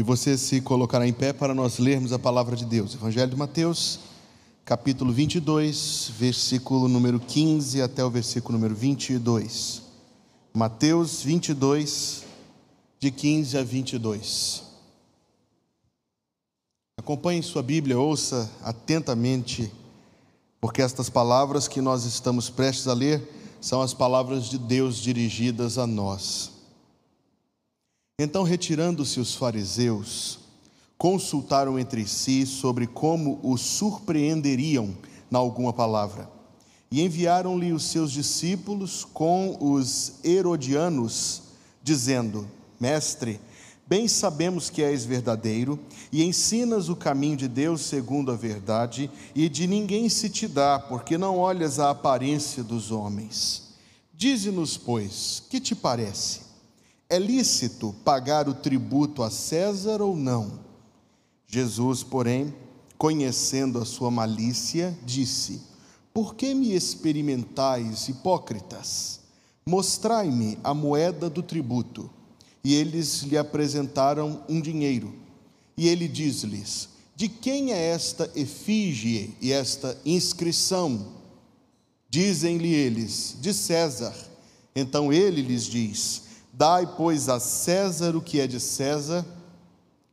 E você se colocará em pé para nós lermos a palavra de Deus. Evangelho de Mateus, capítulo 22, versículo número 15 até o versículo número 22. Mateus 22, de 15 a 22. Acompanhe sua Bíblia, ouça atentamente, porque estas palavras que nós estamos prestes a ler são as palavras de Deus dirigidas a nós. Então, retirando-se os fariseus, consultaram entre si sobre como o surpreenderiam na alguma palavra. E enviaram-lhe os seus discípulos com os herodianos, dizendo: Mestre, bem sabemos que és verdadeiro e ensinas o caminho de Deus segundo a verdade, e de ninguém se te dá, porque não olhas a aparência dos homens. Dize-nos, pois, que te parece? É lícito pagar o tributo a César ou não? Jesus, porém, conhecendo a sua malícia, disse: Por que me experimentais, hipócritas? Mostrai-me a moeda do tributo. E eles lhe apresentaram um dinheiro. E ele diz-lhes: De quem é esta efígie e esta inscrição? Dizem-lhe eles: De César. Então ele lhes diz: Dai, pois, a César o que é de César,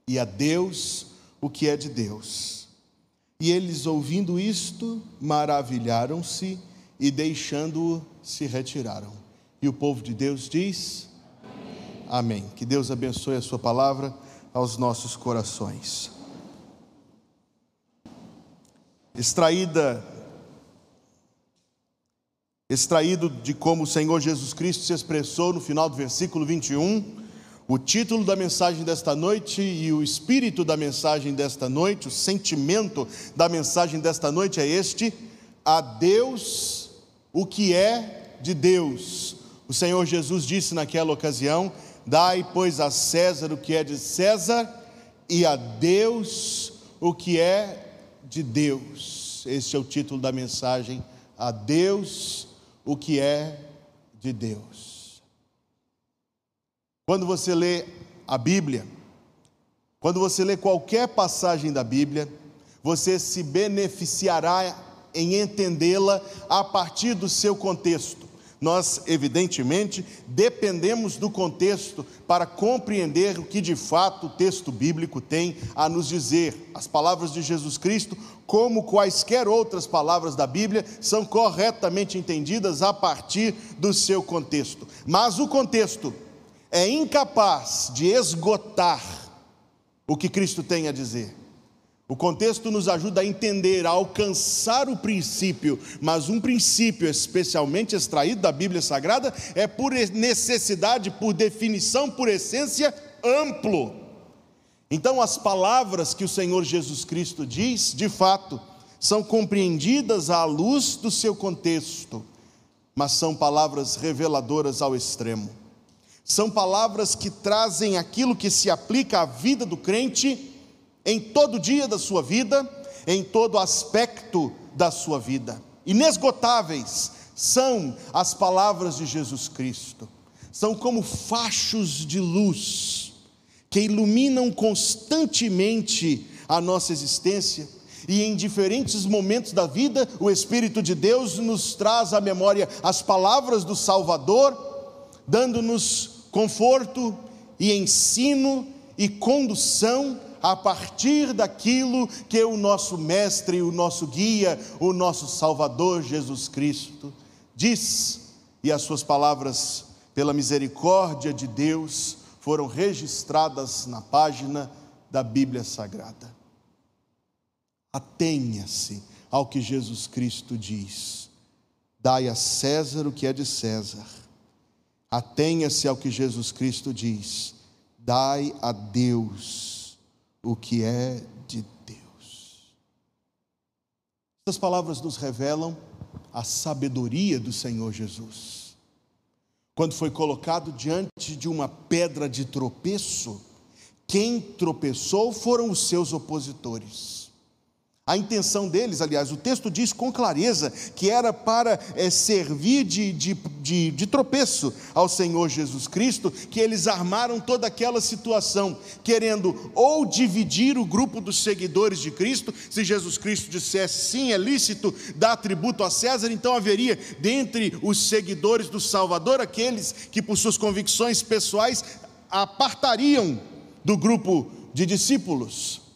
e a Deus o que é de Deus. E eles, ouvindo isto, maravilharam-se e, deixando-o, se retiraram. E o povo de Deus diz: Amém. Amém. Que Deus abençoe a Sua palavra aos nossos corações. Extraída extraído de como o Senhor Jesus Cristo se expressou no final do versículo 21. O título da mensagem desta noite e o espírito da mensagem desta noite, o sentimento da mensagem desta noite é este: a Deus o que é de Deus. O Senhor Jesus disse naquela ocasião: Dai, pois, a César o que é de César e a Deus o que é de Deus. Este é o título da mensagem: A Deus o que é de Deus. Quando você lê a Bíblia, quando você lê qualquer passagem da Bíblia, você se beneficiará em entendê-la a partir do seu contexto. Nós, evidentemente, dependemos do contexto para compreender o que de fato o texto bíblico tem a nos dizer. As palavras de Jesus Cristo, como quaisquer outras palavras da Bíblia, são corretamente entendidas a partir do seu contexto. Mas o contexto é incapaz de esgotar o que Cristo tem a dizer. O contexto nos ajuda a entender, a alcançar o princípio, mas um princípio especialmente extraído da Bíblia Sagrada é por necessidade, por definição, por essência, amplo. Então, as palavras que o Senhor Jesus Cristo diz, de fato, são compreendidas à luz do seu contexto, mas são palavras reveladoras ao extremo. São palavras que trazem aquilo que se aplica à vida do crente em todo dia da sua vida, em todo aspecto da sua vida. Inesgotáveis são as palavras de Jesus Cristo, são como fachos de luz que iluminam constantemente a nossa existência. E em diferentes momentos da vida, o Espírito de Deus nos traz à memória as palavras do Salvador, dando-nos conforto e ensino e condução a partir daquilo que o nosso mestre, o nosso guia, o nosso Salvador Jesus Cristo diz, e as suas palavras, pela misericórdia de Deus, foram registradas na página da Bíblia Sagrada. Atenha-se ao que Jesus Cristo diz. Dai a César o que é de César. Atenha-se ao que Jesus Cristo diz. Dai a Deus o que é de Deus. Essas palavras nos revelam a sabedoria do Senhor Jesus. Quando foi colocado diante de uma pedra de tropeço, quem tropeçou foram os seus opositores. A intenção deles, aliás, o texto diz com clareza que era para é, servir de, de, de, de, tropeço ao Senhor Jesus Cristo, que eles armaram toda aquela situação, querendo ou dividir o grupo dos seguidores de Cristo, se Jesus Cristo dissesse sim, é lícito dar tributo a César, então haveria dentre os seguidores do Salvador aqueles que, por suas convicções pessoais, apartariam do grupo de discípulos.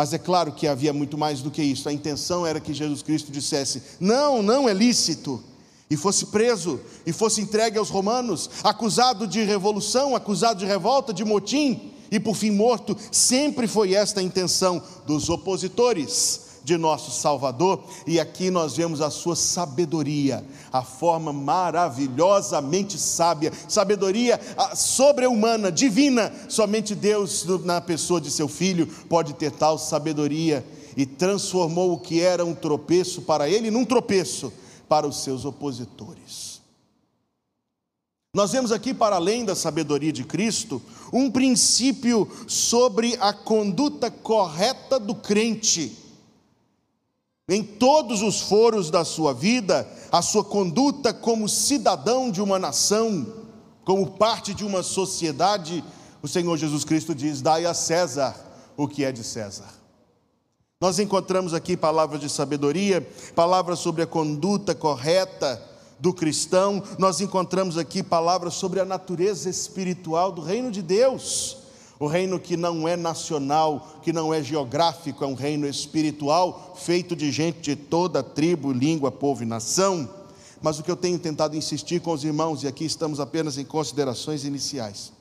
Mas é claro que havia muito mais do que isso. A intenção era que Jesus Cristo dissesse: não, não é lícito. E fosse preso, e fosse entregue aos romanos, acusado de revolução, acusado de revolta, de motim, e por fim morto. Sempre foi esta a intenção dos opositores de nosso Salvador, e aqui nós vemos a sua sabedoria, a forma maravilhosamente sábia, sabedoria ah, sobre-humana, divina. Somente Deus, na pessoa de seu filho, pode ter tal sabedoria e transformou o que era um tropeço para ele num tropeço para os seus opositores. Nós vemos aqui, para além da sabedoria de Cristo, um princípio sobre a conduta correta do crente em todos os foros da sua vida, a sua conduta como cidadão de uma nação, como parte de uma sociedade, o Senhor Jesus Cristo diz: dai a César o que é de César. Nós encontramos aqui palavras de sabedoria, palavras sobre a conduta correta do cristão, nós encontramos aqui palavras sobre a natureza espiritual do reino de Deus. O reino que não é nacional, que não é geográfico, é um reino espiritual, feito de gente de toda tribo, língua, povo e nação. Mas o que eu tenho tentado insistir com os irmãos, e aqui estamos apenas em considerações iniciais,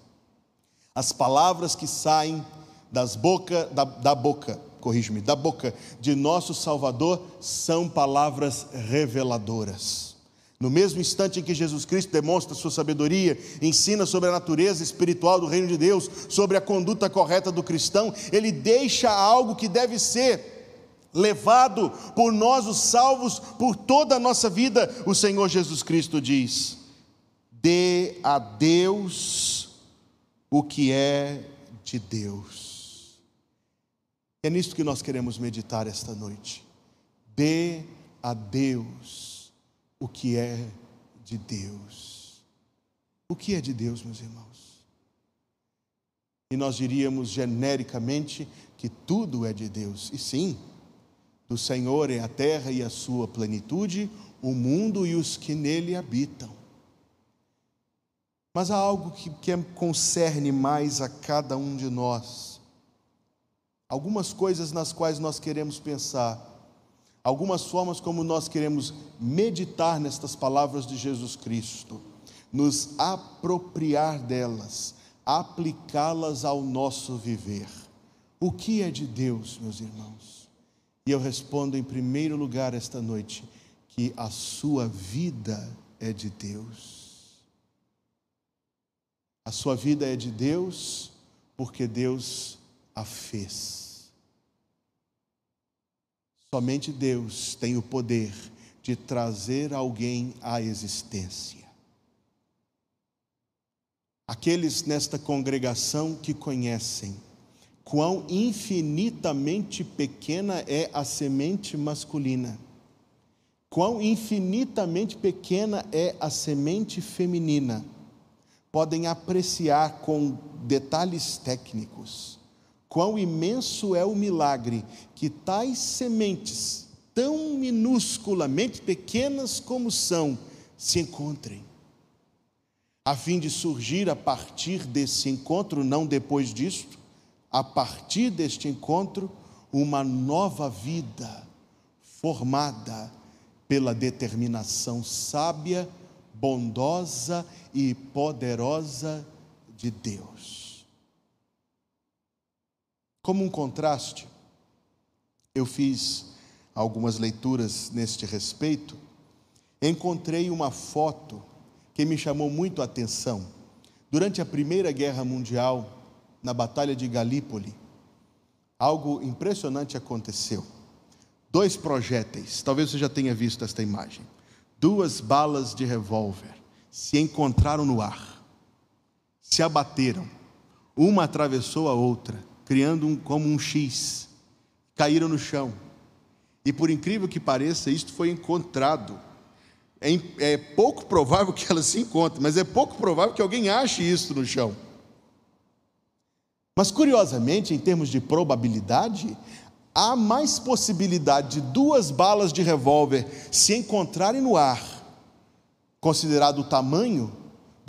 as palavras que saem das boca, da, da boca, corrige-me, da boca de nosso Salvador são palavras reveladoras. No mesmo instante em que Jesus Cristo demonstra sua sabedoria, ensina sobre a natureza espiritual do reino de Deus, sobre a conduta correta do cristão, ele deixa algo que deve ser levado por nós, os salvos, por toda a nossa vida. O Senhor Jesus Cristo diz: dê a Deus o que é de Deus. É nisto que nós queremos meditar esta noite. Dê a Deus o que é de Deus. O que é de Deus, meus irmãos? E nós diríamos genericamente que tudo é de Deus. E sim, do Senhor é a terra e a sua plenitude, o mundo e os que nele habitam. Mas há algo que, que concerne mais a cada um de nós. Algumas coisas nas quais nós queremos pensar algumas formas como nós queremos meditar nestas palavras de Jesus Cristo, nos apropriar delas, aplicá-las ao nosso viver. O que é de Deus, meus irmãos? E eu respondo em primeiro lugar esta noite que a sua vida é de Deus. A sua vida é de Deus porque Deus a fez. Somente Deus tem o poder de trazer alguém à existência. Aqueles nesta congregação que conhecem quão infinitamente pequena é a semente masculina, quão infinitamente pequena é a semente feminina, podem apreciar com detalhes técnicos Quão imenso é o milagre que tais sementes, tão minusculamente pequenas como são, se encontrem, a fim de surgir a partir desse encontro, não depois disto, a partir deste encontro, uma nova vida formada pela determinação sábia, bondosa e poderosa de Deus. Como um contraste, eu fiz algumas leituras neste respeito, encontrei uma foto que me chamou muito a atenção. Durante a Primeira Guerra Mundial, na Batalha de Galípoli, algo impressionante aconteceu. Dois projéteis, talvez você já tenha visto esta imagem. Duas balas de revólver se encontraram no ar, se abateram, uma atravessou a outra criando um, como um X. Caíram no chão. E por incrível que pareça, isto foi encontrado. É, é, pouco provável que ela se encontre, mas é pouco provável que alguém ache isso no chão. Mas curiosamente, em termos de probabilidade, há mais possibilidade de duas balas de revólver se encontrarem no ar, considerado o tamanho,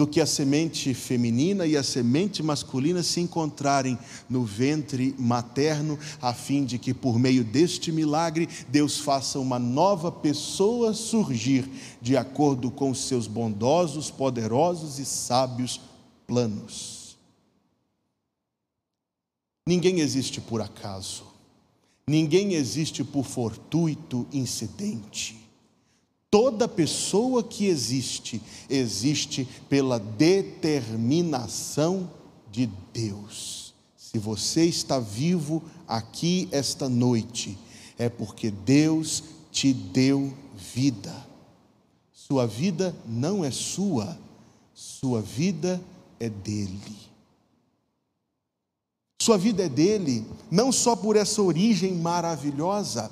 do que a semente feminina e a semente masculina se encontrarem no ventre materno, a fim de que por meio deste milagre Deus faça uma nova pessoa surgir de acordo com os seus bondosos, poderosos e sábios planos. Ninguém existe por acaso. Ninguém existe por fortuito incidente. Toda pessoa que existe, existe pela determinação de Deus. Se você está vivo aqui esta noite, é porque Deus te deu vida. Sua vida não é sua, sua vida é dele. Sua vida é dele, não só por essa origem maravilhosa,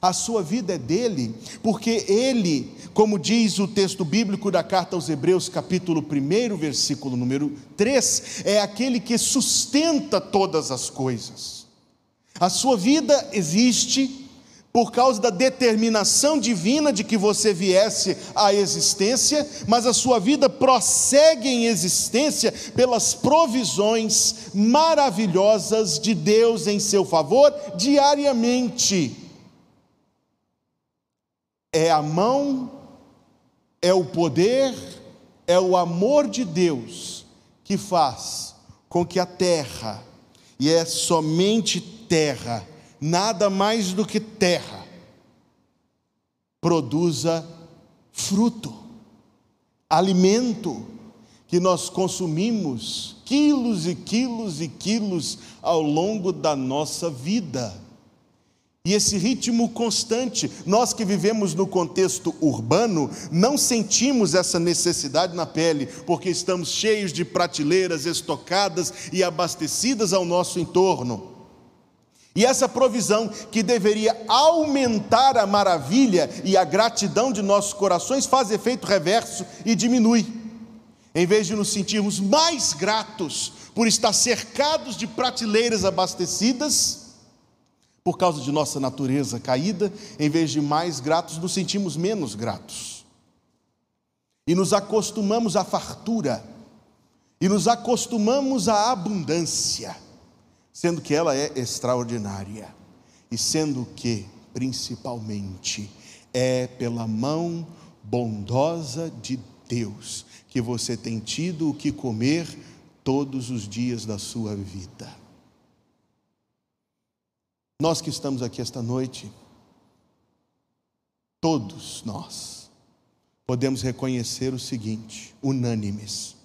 a sua vida é dele, porque ele, como diz o texto bíblico da carta aos Hebreus, capítulo 1, versículo número 3, é aquele que sustenta todas as coisas. A sua vida existe por causa da determinação divina de que você viesse à existência, mas a sua vida prossegue em existência pelas provisões maravilhosas de Deus em seu favor diariamente é a mão, é o poder, é o amor de Deus que faz com que a terra, e é somente terra, nada mais do que terra, produza fruto, alimento que nós consumimos quilos e quilos e quilos ao longo da nossa vida. E esse ritmo constante, nós que vivemos no contexto urbano, não sentimos essa necessidade na pele, porque estamos cheios de prateleiras estocadas e abastecidas ao nosso entorno. E essa provisão que deveria aumentar a maravilha e a gratidão de nossos corações faz efeito reverso e diminui. Em vez de nos sentirmos mais gratos por estar cercados de prateleiras abastecidas, por causa de nossa natureza caída, em vez de mais gratos, nos sentimos menos gratos. E nos acostumamos à fartura, e nos acostumamos à abundância, sendo que ela é extraordinária, e sendo que, principalmente, é pela mão bondosa de Deus que você tem tido o que comer todos os dias da sua vida. Nós que estamos aqui esta noite, todos nós, podemos reconhecer o seguinte, unânimes,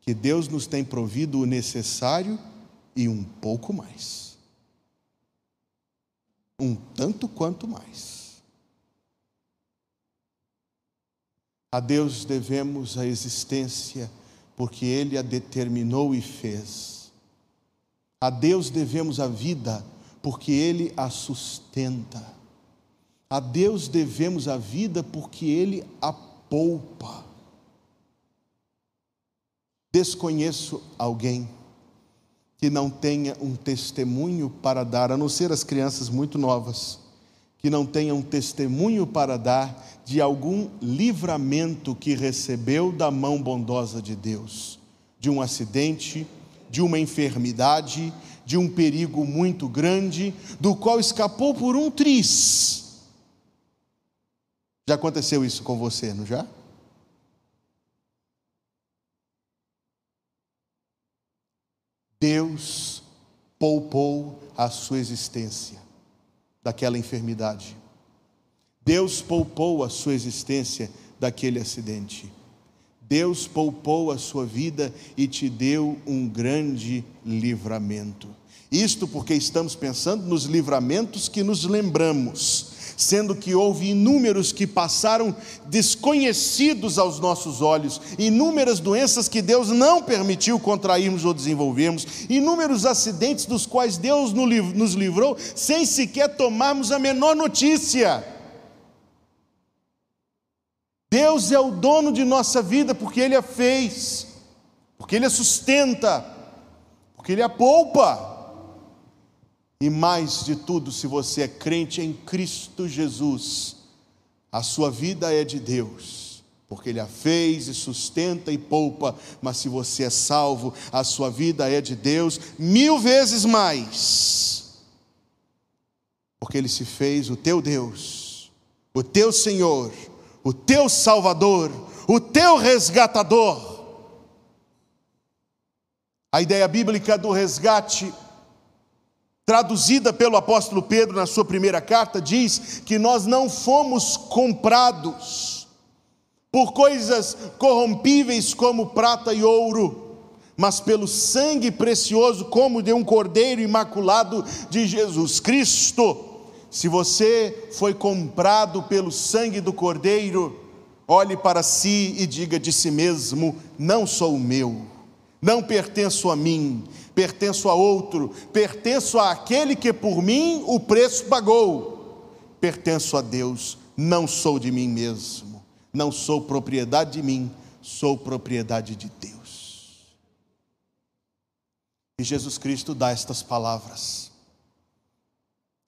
que Deus nos tem provido o necessário e um pouco mais. Um tanto quanto mais. A Deus devemos a existência, porque Ele a determinou e fez. A Deus devemos a vida, porque Ele a sustenta. A Deus devemos a vida porque Ele a poupa. Desconheço alguém que não tenha um testemunho para dar, a não ser as crianças muito novas, que não tenha um testemunho para dar de algum livramento que recebeu da mão bondosa de Deus, de um acidente, de uma enfermidade, de um perigo muito grande, do qual escapou por um triz. Já aconteceu isso com você, não já? Deus poupou a sua existência daquela enfermidade. Deus poupou a sua existência daquele acidente. Deus poupou a sua vida e te deu um grande livramento. Isto porque estamos pensando nos livramentos que nos lembramos, sendo que houve inúmeros que passaram desconhecidos aos nossos olhos, inúmeras doenças que Deus não permitiu contrairmos ou desenvolvermos, inúmeros acidentes dos quais Deus nos livrou sem sequer tomarmos a menor notícia. Deus é o dono de nossa vida porque Ele a fez, porque Ele a sustenta, porque Ele a poupa. E mais de tudo, se você é crente em Cristo Jesus, a sua vida é de Deus, porque Ele a fez e sustenta e poupa, mas se você é salvo, a sua vida é de Deus mil vezes mais, porque Ele se fez o teu Deus, o teu Senhor, o teu Salvador, o teu resgatador. A ideia bíblica do resgate traduzida pelo apóstolo Pedro na sua primeira carta, diz que nós não fomos comprados por coisas corrompíveis como prata e ouro, mas pelo sangue precioso como de um cordeiro imaculado de Jesus Cristo. Se você foi comprado pelo sangue do cordeiro, olhe para si e diga de si mesmo: não sou meu, não pertenço a mim, pertenço a outro, pertenço àquele que por mim o preço pagou, pertenço a Deus, não sou de mim mesmo, não sou propriedade de mim, sou propriedade de Deus. E Jesus Cristo dá estas palavras: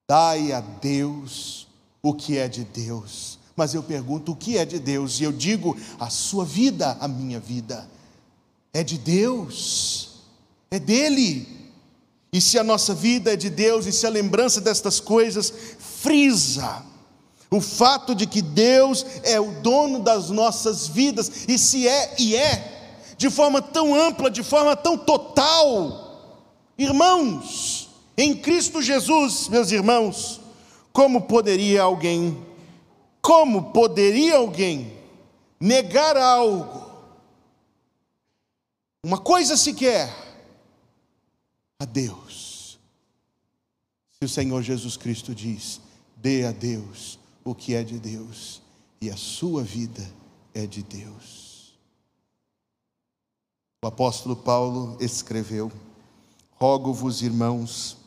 Dai a Deus o que é de Deus. Mas eu pergunto: o que é de Deus? E eu digo: a sua vida, a minha vida, é de Deus é dele. E se a nossa vida é de Deus, e se a lembrança destas coisas frisa o fato de que Deus é o dono das nossas vidas, e se é e é, de forma tão ampla, de forma tão total, irmãos, em Cristo Jesus, meus irmãos, como poderia alguém, como poderia alguém negar algo, uma coisa sequer, a Deus. Se o Senhor Jesus Cristo diz: dê a Deus o que é de Deus, e a sua vida é de Deus. O apóstolo Paulo escreveu: Rogo-vos, irmãos,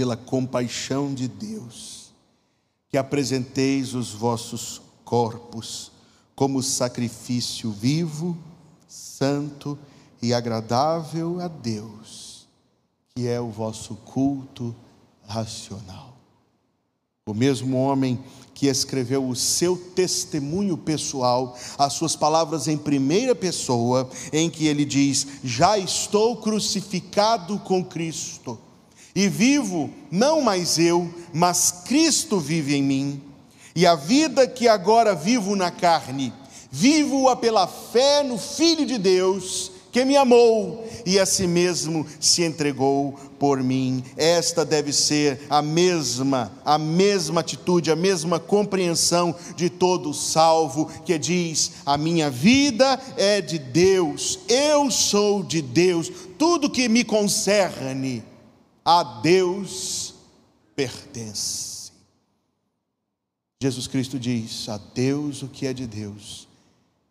pela compaixão de Deus, que apresenteis os vossos corpos como sacrifício vivo, santo e agradável a Deus que é o vosso culto racional. O mesmo homem que escreveu o seu testemunho pessoal, as suas palavras em primeira pessoa, em que ele diz: Já estou crucificado com Cristo, e vivo não mais eu, mas Cristo vive em mim, e a vida que agora vivo na carne, vivo-a pela fé no Filho de Deus que me amou e a si mesmo se entregou por mim. Esta deve ser a mesma, a mesma atitude, a mesma compreensão de todo salvo que diz: a minha vida é de Deus, eu sou de Deus, tudo que me concerne a Deus pertence. Jesus Cristo diz: a Deus o que é de Deus.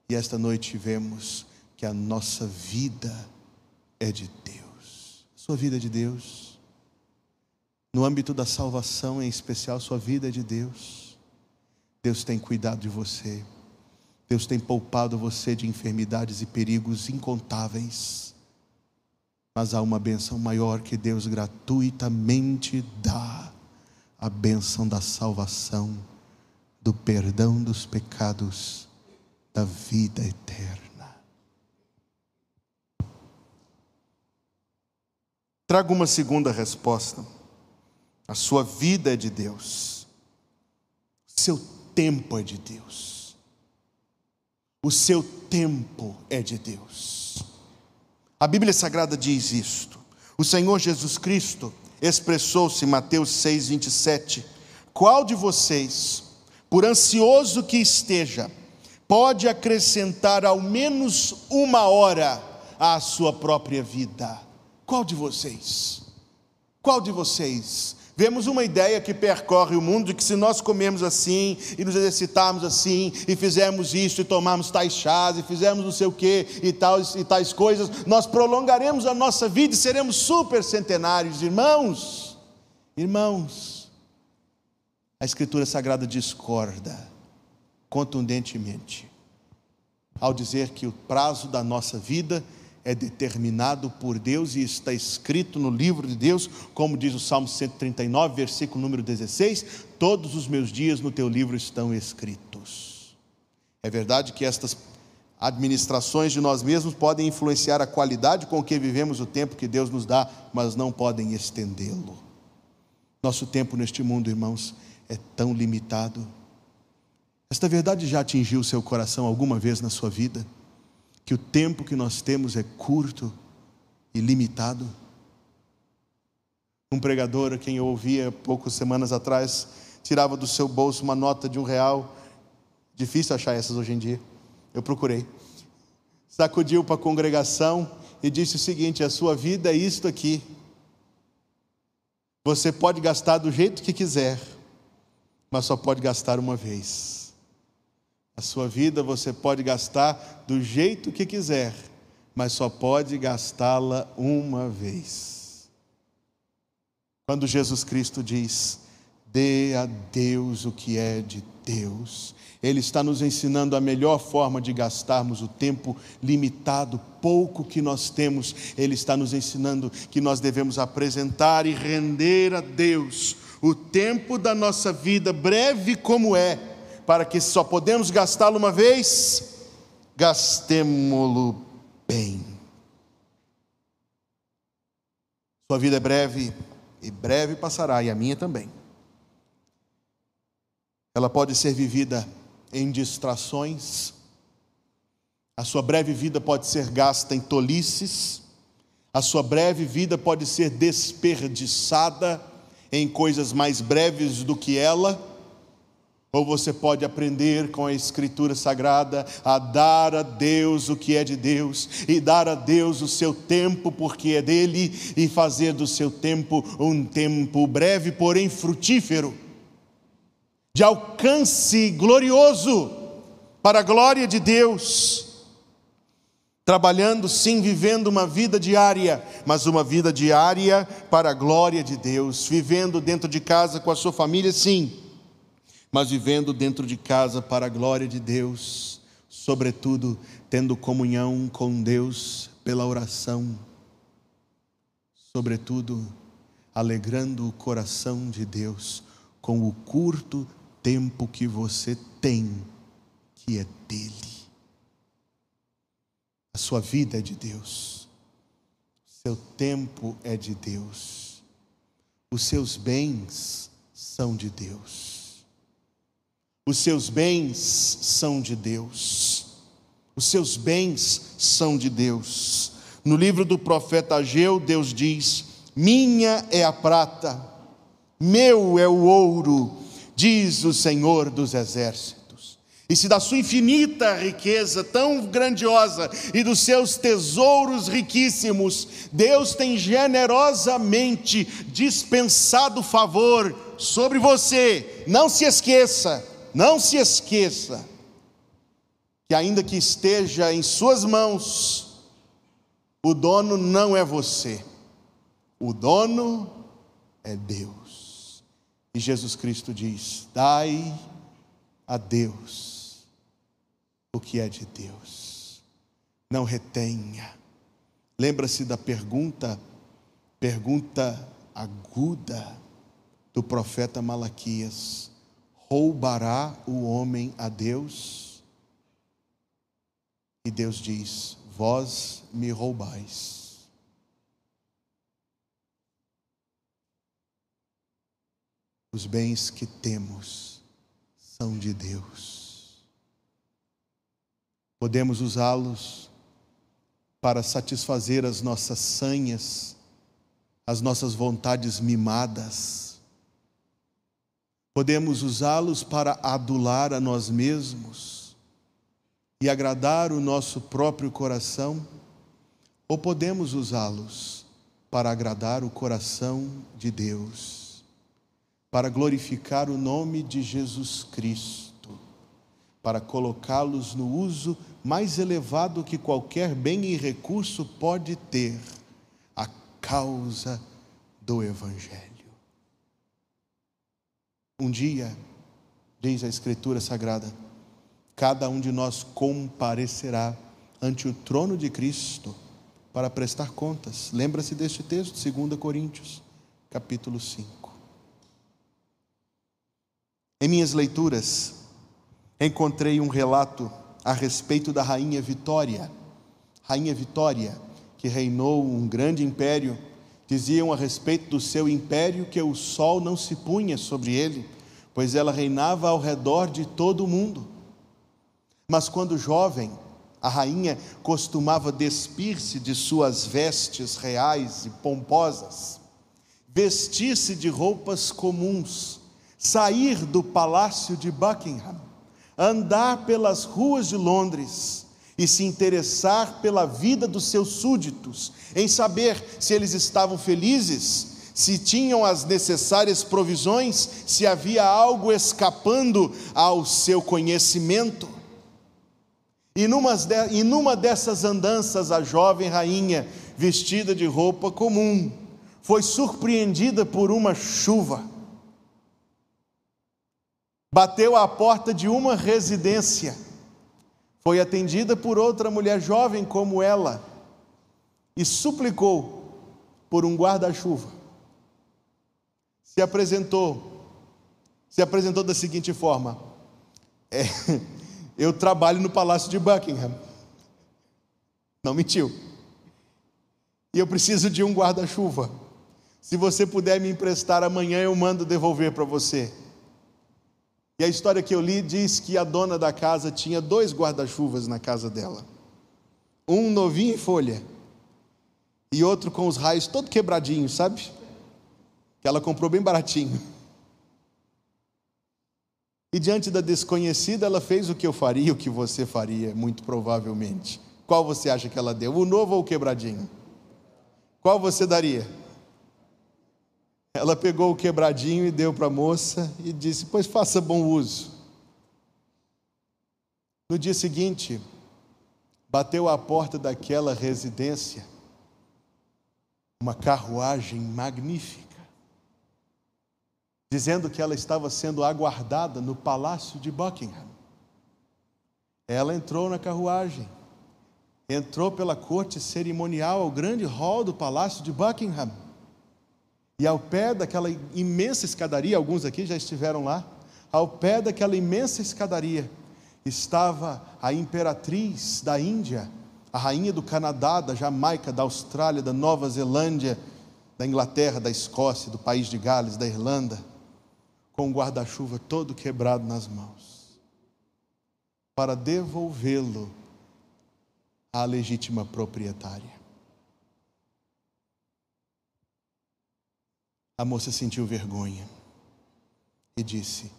E esta noite vemos que a nossa vida é de Deus. Sua vida é de Deus. No âmbito da salvação, em especial, sua vida é de Deus. Deus tem cuidado de você. Deus tem poupado você de enfermidades e perigos incontáveis. Mas há uma benção maior que Deus gratuitamente dá: a benção da salvação, do perdão dos pecados, da vida eterna. Trago uma segunda resposta. A sua vida é de Deus. Seu tempo é de Deus. O seu tempo é de Deus. A Bíblia Sagrada diz isto. O Senhor Jesus Cristo expressou-se em Mateus 6:27. Qual de vocês, por ansioso que esteja, pode acrescentar ao menos uma hora à sua própria vida? Qual de vocês? Qual de vocês? Vemos uma ideia que percorre o mundo de que se nós comemos assim, e nos exercitarmos assim, e fizermos isso, e tomarmos tais chás, e fizermos não sei o que, e tais, e tais coisas, nós prolongaremos a nossa vida e seremos super centenários, irmãos. Irmãos, a Escritura Sagrada discorda contundentemente ao dizer que o prazo da nossa vida é determinado por Deus e está escrito no livro de Deus, como diz o Salmo 139, versículo número 16: Todos os meus dias no teu livro estão escritos. É verdade que estas administrações de nós mesmos podem influenciar a qualidade com que vivemos o tempo que Deus nos dá, mas não podem estendê-lo. Nosso tempo neste mundo, irmãos, é tão limitado. Esta verdade já atingiu seu coração alguma vez na sua vida? Que o tempo que nós temos é curto e limitado. Um pregador, quem eu ouvia poucas semanas atrás, tirava do seu bolso uma nota de um real. Difícil achar essas hoje em dia. Eu procurei. Sacudiu para a congregação e disse o seguinte: a sua vida é isto aqui. Você pode gastar do jeito que quiser, mas só pode gastar uma vez. A sua vida você pode gastar do jeito que quiser, mas só pode gastá-la uma vez. Quando Jesus Cristo diz: dê a Deus o que é de Deus, Ele está nos ensinando a melhor forma de gastarmos o tempo limitado, pouco que nós temos. Ele está nos ensinando que nós devemos apresentar e render a Deus o tempo da nossa vida, breve como é para que só podemos gastá-lo uma vez, gastemo-lo bem. Sua vida é breve e breve passará, e a minha também. Ela pode ser vivida em distrações, a sua breve vida pode ser gasta em tolices, a sua breve vida pode ser desperdiçada em coisas mais breves do que ela ou você pode aprender com a Escritura Sagrada a dar a Deus o que é de Deus, e dar a Deus o seu tempo, porque é dele, e fazer do seu tempo um tempo breve, porém frutífero, de alcance glorioso, para a glória de Deus. Trabalhando sim, vivendo uma vida diária, mas uma vida diária para a glória de Deus, vivendo dentro de casa com a sua família, sim mas vivendo dentro de casa para a glória de Deus, sobretudo tendo comunhão com Deus pela oração, sobretudo alegrando o coração de Deus com o curto tempo que você tem, que é dele. A sua vida é de Deus, seu tempo é de Deus, os seus bens são de Deus. Os seus bens são de Deus. Os seus bens são de Deus. No livro do profeta Ageu, Deus diz: Minha é a prata, meu é o ouro, diz o Senhor dos exércitos. E se da sua infinita riqueza tão grandiosa e dos seus tesouros riquíssimos, Deus tem generosamente dispensado favor sobre você, não se esqueça, não se esqueça que, ainda que esteja em Suas mãos, o dono não é você, o dono é Deus. E Jesus Cristo diz: Dai a Deus o que é de Deus, não retenha. Lembra-se da pergunta, pergunta aguda do profeta Malaquias roubará o homem a Deus? E Deus diz: Vós me roubais. Os bens que temos são de Deus. Podemos usá-los para satisfazer as nossas sanhas, as nossas vontades mimadas Podemos usá-los para adular a nós mesmos e agradar o nosso próprio coração, ou podemos usá-los para agradar o coração de Deus, para glorificar o nome de Jesus Cristo, para colocá-los no uso mais elevado que qualquer bem e recurso pode ter, a causa do Evangelho. Um dia, diz a Escritura Sagrada, cada um de nós comparecerá ante o trono de Cristo para prestar contas. Lembra-se deste texto, 2 Coríntios, capítulo 5. Em minhas leituras, encontrei um relato a respeito da rainha Vitória. Rainha Vitória, que reinou um grande império Diziam a respeito do seu império que o sol não se punha sobre ele, pois ela reinava ao redor de todo o mundo. Mas quando jovem, a rainha costumava despir-se de suas vestes reais e pomposas, vestir-se de roupas comuns, sair do palácio de Buckingham, andar pelas ruas de Londres, e se interessar pela vida dos seus súditos, em saber se eles estavam felizes, se tinham as necessárias provisões, se havia algo escapando ao seu conhecimento. E numa, de, e numa dessas andanças, a jovem rainha, vestida de roupa comum, foi surpreendida por uma chuva. Bateu à porta de uma residência foi atendida por outra mulher jovem como ela e suplicou por um guarda-chuva. Se apresentou, se apresentou da seguinte forma: é, Eu trabalho no palácio de Buckingham. Não mentiu. E eu preciso de um guarda-chuva. Se você puder me emprestar amanhã, eu mando devolver para você. E a história que eu li diz que a dona da casa tinha dois guarda-chuvas na casa dela. Um novinho em folha e outro com os raios todo quebradinhos, sabe? Que ela comprou bem baratinho. E diante da desconhecida, ela fez o que eu faria, o que você faria, muito provavelmente. Qual você acha que ela deu? O novo ou o quebradinho? Qual você daria? Ela pegou o quebradinho e deu para a moça e disse: Pois faça bom uso. No dia seguinte, bateu à porta daquela residência uma carruagem magnífica, dizendo que ela estava sendo aguardada no palácio de Buckingham. Ela entrou na carruagem, entrou pela corte cerimonial ao grande hall do palácio de Buckingham e ao pé daquela imensa escadaria, alguns aqui já estiveram lá, ao pé daquela imensa escadaria estava a imperatriz da Índia, a rainha do Canadá, da Jamaica, da Austrália, da Nova Zelândia, da Inglaterra, da Escócia, do país de Gales, da Irlanda, com o guarda-chuva todo quebrado nas mãos, para devolvê-lo à legítima proprietária. A moça sentiu vergonha e disse: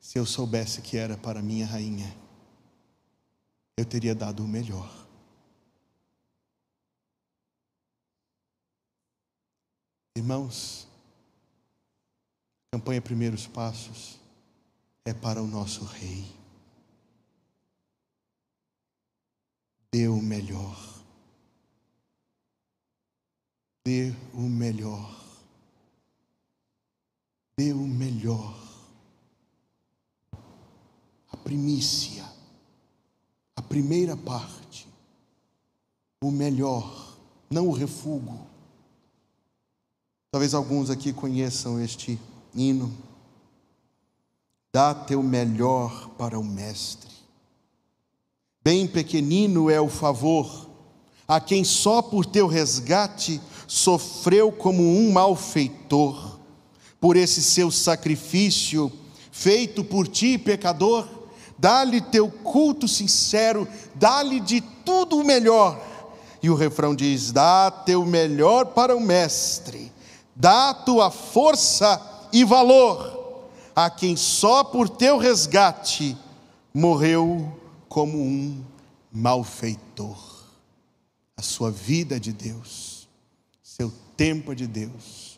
Se eu soubesse que era para minha rainha, eu teria dado o melhor. Irmãos, a campanha Primeiros Passos é para o nosso Rei. Dê o melhor. Dê o melhor o melhor, a primícia, a primeira parte, o melhor, não o refúgio. Talvez alguns aqui conheçam este hino. Dá teu melhor para o Mestre. Bem pequenino é o favor a quem só por teu resgate sofreu como um malfeitor por esse seu sacrifício feito por ti, pecador. Dá-lhe teu culto sincero, dá-lhe de tudo o melhor. E o refrão diz: Dá teu melhor para o Mestre, dá tua força e valor a quem só por teu resgate morreu como um malfeitor. A sua vida é de Deus, seu tempo é de Deus,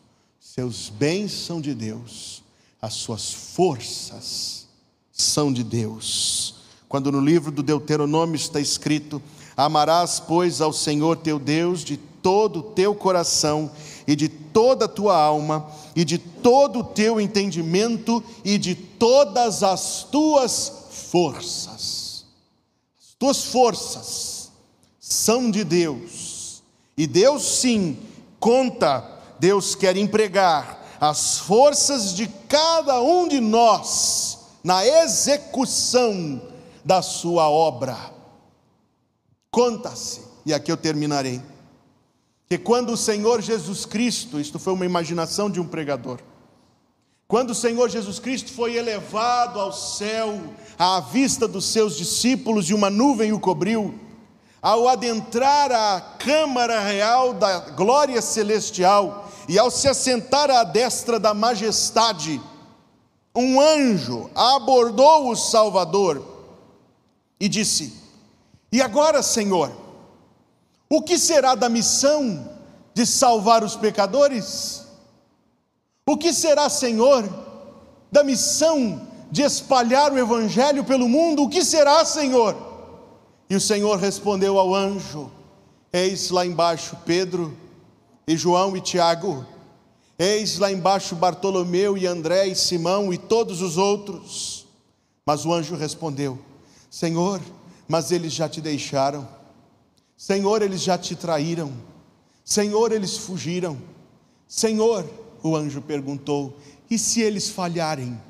seus bens são de Deus, as suas forças são de Deus. Quando no livro do Deuteronômio está escrito: Amarás, pois, ao Senhor teu Deus de todo o teu coração e de toda a tua alma e de todo o teu entendimento e de todas as tuas forças. As tuas forças são de Deus. E Deus sim conta, Deus quer empregar as forças de cada um de nós na execução da sua obra. Conta-se, e aqui eu terminarei que quando o Senhor Jesus Cristo, isto foi uma imaginação de um pregador, quando o Senhor Jesus Cristo foi elevado ao céu, à vista dos seus discípulos, e uma nuvem o cobriu, ao adentrar a câmara real da glória celestial, e ao se assentar à destra da majestade, um anjo abordou o Salvador e disse: E agora, Senhor, o que será da missão de salvar os pecadores? O que será, Senhor, da missão de espalhar o Evangelho pelo mundo? O que será, Senhor? E o Senhor respondeu ao anjo: Eis lá embaixo Pedro, e João e Tiago, eis lá embaixo Bartolomeu e André e Simão e todos os outros. Mas o anjo respondeu: Senhor, mas eles já te deixaram. Senhor, eles já te traíram. Senhor, eles fugiram. Senhor, o anjo perguntou: e se eles falharem?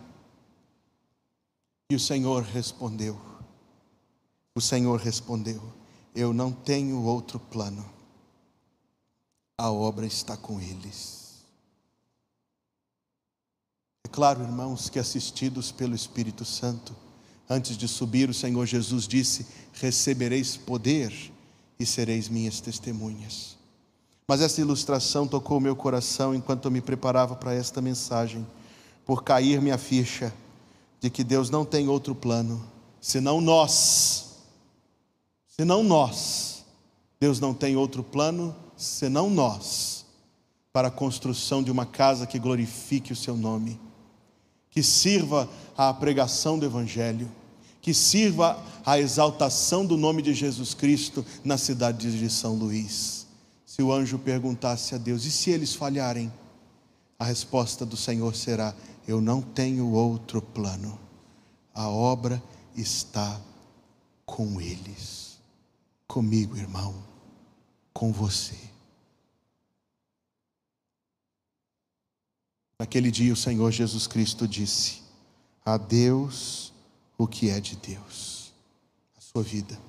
E o Senhor respondeu: O Senhor respondeu: Eu não tenho outro plano. A obra está com eles. É claro, irmãos, que assistidos pelo Espírito Santo, antes de subir, o Senhor Jesus disse: Recebereis poder e sereis minhas testemunhas. Mas essa ilustração tocou meu coração enquanto eu me preparava para esta mensagem, por cair minha ficha de que Deus não tem outro plano senão nós. Senão nós. Deus não tem outro plano senão nós para a construção de uma casa que glorifique o seu nome, que sirva à pregação do evangelho que sirva à exaltação do nome de Jesus Cristo na cidade de São Luís. Se o anjo perguntasse a Deus, e se eles falharem? A resposta do Senhor será: Eu não tenho outro plano, a obra está com eles, comigo, irmão, com você. Naquele dia o Senhor Jesus Cristo disse: A Deus o que é de Deus, a sua vida,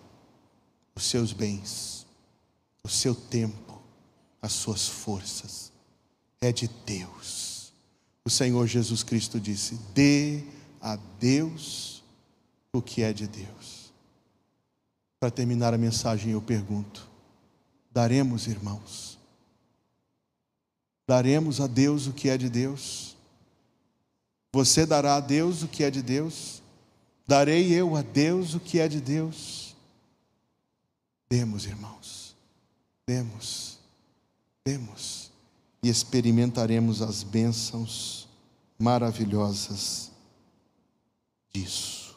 os seus bens, o seu tempo, as suas forças, é de Deus. O Senhor Jesus Cristo disse: dê a Deus o que é de Deus. Para terminar a mensagem, eu pergunto: daremos, irmãos? Daremos a Deus o que é de Deus? Você dará a Deus o que é de Deus? Darei eu a Deus o que é de Deus? Demos, irmãos, demos, demos, e experimentaremos as bênçãos maravilhosas disso.